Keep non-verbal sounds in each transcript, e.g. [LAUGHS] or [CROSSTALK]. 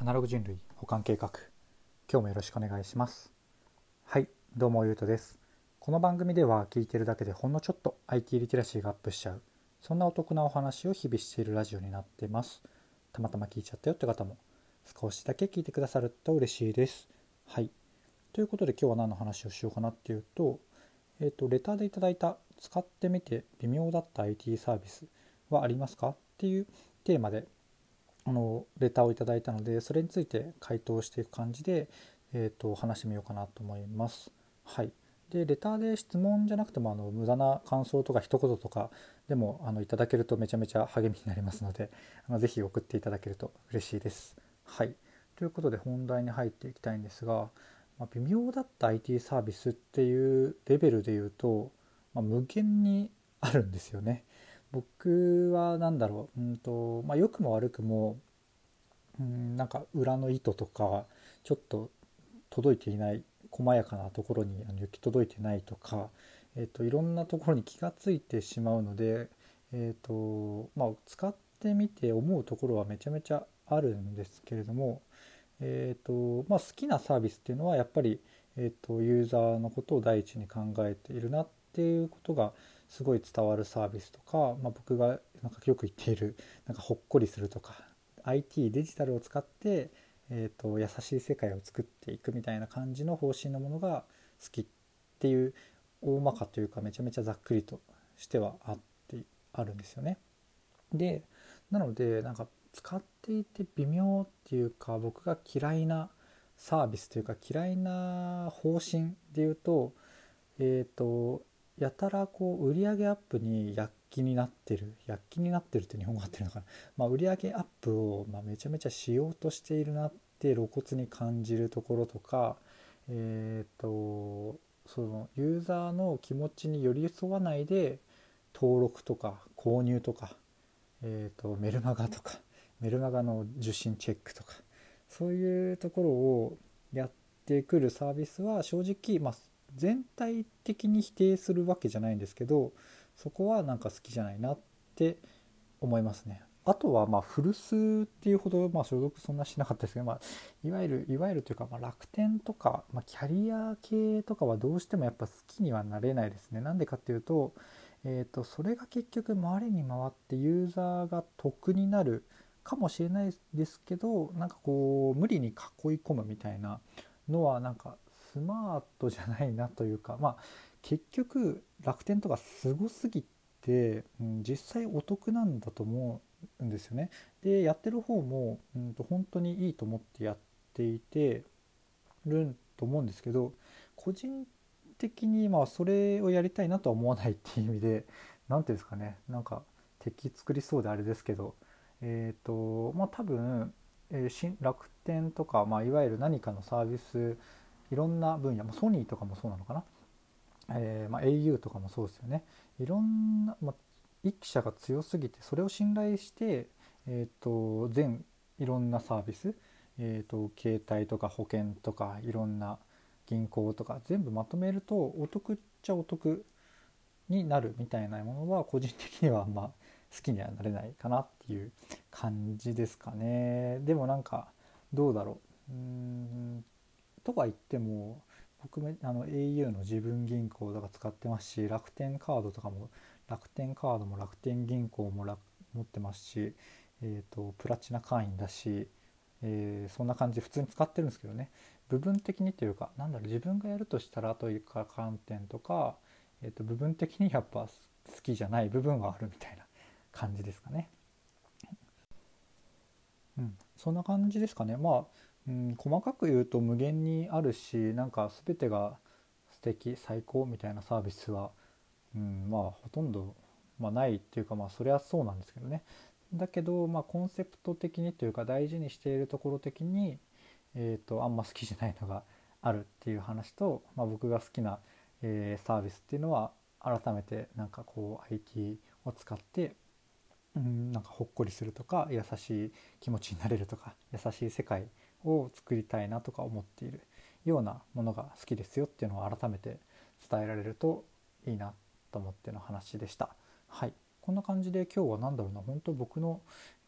アナログ人類保管計画。今日もよろしくお願いします。はいどうもゆうとです。この番組では聞いてるだけでほんのちょっと IT リテラシーがアップしちゃう。そんなお得なお話を日々しているラジオになってます。たまたま聞いちゃったよって方も少しだけ聞いてくださると嬉しいです。はい。ということで今日は何の話をしようかなっていうとえっ、ー、とレターでいただいた使ってみて微妙だった IT サービスはありますかっていうテーマであのレターをいただいたのでそれについて回答していく感じで、えーと、話してみようかなと思います。はい、でレターで質問じゃなくてもあの無駄な感想とか一言とかでもあのいただけるとめちゃめちゃ励みになりますので [LAUGHS] あのぜひ送っていただけると嬉しいです。はい、ということで本題に入っていきたいんですが、まあ、微妙だった IT サービスっていうレベルで言うと、まあ、無限にあるんですよね。僕は何だろう、うんとまあ、良くも悪くも、うん、なんか裏の糸とかちょっと届いていない細やかなところにあの行き届いてないとか、えーと、いろんなところに気が付いてしまうので、えーとまあ、使ってみて思うところはめちゃめちゃあるんですけれども、えーとまあ、好きなサービスっていうのはやっぱり、えーとユーザーのことを第一に考えているなっていうことがすごい伝わるサービスとか、まあ、僕がなんかよく言っているなんかほっこりするとか IT デジタルを使って、えーと、優しい世界を作っていくみたいな感じの方針のものが好きっていう大まかというかめちゃめちゃざっくりとしてはあってあるんですよね。でなのでなんか使っていて微妙っていうか僕が嫌いなサービスというか嫌いな方針で言うとえっ、ー、とやたらこう売上アップに躍起になってる。躍起になってるって日本語合ってるのかな、まあ、売上アップをまめちゃめちゃしようとしているなって露骨に感じるところとかえっ、とそのユーザーの気持ちに寄り添わないで登録とか購入とか、えーと、メルマガとかメルマガの受信チェックとかそういうところをやってくるサービスは正直、まあ、全体的に否定するわけじゃないんですけどそこはなんか好きじゃないなって思いますね。あとはまあ古巣っていうほどまあ所属そんなしなかったですけど、まあ、いわゆるいわゆるというかまあ楽天とか、まあ、キャリア系とかはどうしてもやっぱ好きにはなれないですね。なんでかっていうと,、えー、とそれが結局回りに回ってユーザーが得になるかもしれないですけどなんかこう無理に囲い込むみたいなのはなんかスマートじゃないなというかまあ結局楽天とかすごすぎて、うん、実際お得なんだと思うんですよね。でやってる方も、うん、と本当にいいと思ってやっていてると思うんですけど個人的にまあそれをやりたいなとは思わないっていう意味で何ていうんですかねなんか敵作りそうであれですけどえっ、ー、とまあ多分、えー、楽天とか、まあ、いわゆる何かのサービスいろんな分野、まあ、ソニーとかもそうなのかな、えーまあ、au とかもそうですよね。いろんな、まあ、一社が強すぎてそれを信頼して、えーと、全いろんなサービス、えーと、携帯とか保険とかいろんな銀行とか全部まとめるとお得っちゃお得になるみたいなものは個人的にはま好きにはなれないかなっていう感じですかね。でもなんかどうだろう。うーん。とは言っても僕もあの au の自分銀行とか使ってますし楽天カードとかも楽天カードも楽天銀行も持ってますし、えーと、プラチナ会員だし、えー、そんな感じで普通に使ってるんですけどね部分的にというかなんだろう自分がやるとしたらというか観点とか、えーと部分的にやっぱ好きじゃない部分はあるみたいな感じですかね。うん、そんな感じですかね。まあうん、細かく言うと無限にあるしなんか全てが素敵最高みたいなサービスは、うん、まあほとんど、まあ、ないっていうかまあそりゃそうなんですけどね。だけど、まあ、コンセプト的にというか大事にしているところ的に、えーと、あんま好きじゃないのがあるっていう話と、まあ、僕が好きな、えー、サービスっていうのは改めてなんかこう IT を使ってうんなんかほっこりするとか優しい気持ちになれるとか優しい世界を作りたいなとか思っているようなものが好きですよっていうのを改めて伝えられるといいなと思っての話でした。はい、こんな感じで今日は何だろうな。本当僕の、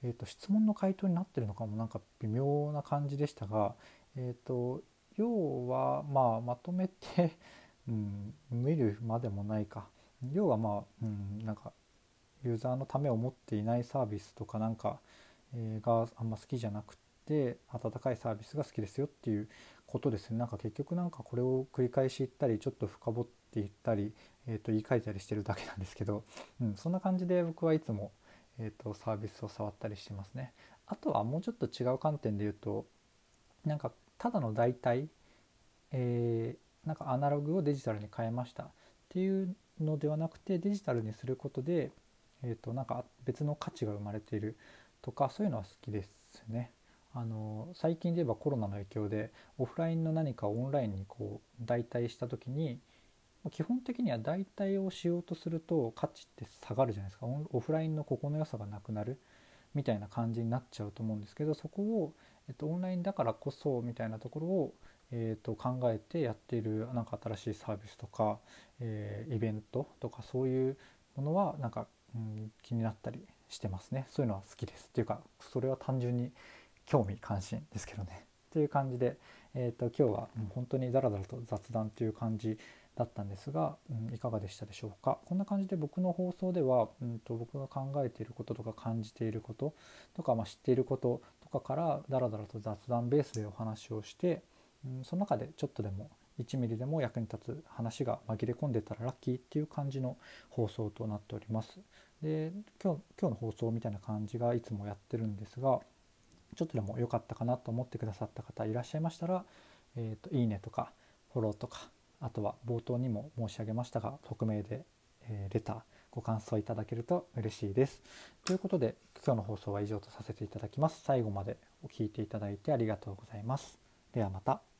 えーと、質問の回答になってるのかもなんか微妙な感じでしたが、えーと、要はまあまとめて [LAUGHS] うん、見るまでもないか。要はまあ、うん、なんかユーザーのためを持っていないサービスとかなんか、えー、があんま好きじゃなくて温かいサービスが好きですよっていうことですねなんか結局なんかこれを繰り返し言ったりちょっと深掘っていったり、えー、と言い換えたりしてるだけなんですけど、うん、そんな感じで僕はいつも、えー、とサービスを触ったりしてますね。あとはもうちょっと違う観点で言うとなんかただの代替、えー、なんかアナログをデジタルに変えましたっていうのではなくてデジタルにすることで、えー、となんか別の価値が生まれているとかそういうのは好きですね。あの最近で言えばコロナの影響でオフラインの何かをオンラインにこう代替した時に基本的には代替をしようとすると価値って下がるじゃないですか。オフラインのここの良さがなくなるみたいな感じになっちゃうと思うんですけどそこを、えっと、オンラインだからこそみたいなところを、えっと、考えてやっているなんか新しいサービスとか、えー、イベントとかそういうものはなんか、うん、気になったりしてますね。そういうのは好きです。っていうかそれは単純に興味関心ですけどねっていう感じで、えーと、今日はもう本当にダラダラと雑談という感じだったんですが、うん、いかがでしたでしょうかこんな感じで僕の放送では、うんと、僕が考えていることとか感じていることとか、まあ、知っていることとかからダラダラと雑談ベースでお話をして、うん、その中でちょっとでも1ミリでも役に立つ話が紛れ込んでたらラッキーっていう感じの放送となっております。で今日今日の放送みたいな感じがいつもやってるんですがちょっとでも良かったかなと思ってくださった方いらっしゃいましたら、えーと、いいねとかフォローとかあとは冒頭にも申し上げましたが匿名で、えー、レターご感想いただけると嬉しいです。ということで今日の放送は以上とさせていただきます。最後までお聴いていただいてありがとうございます。ではまた。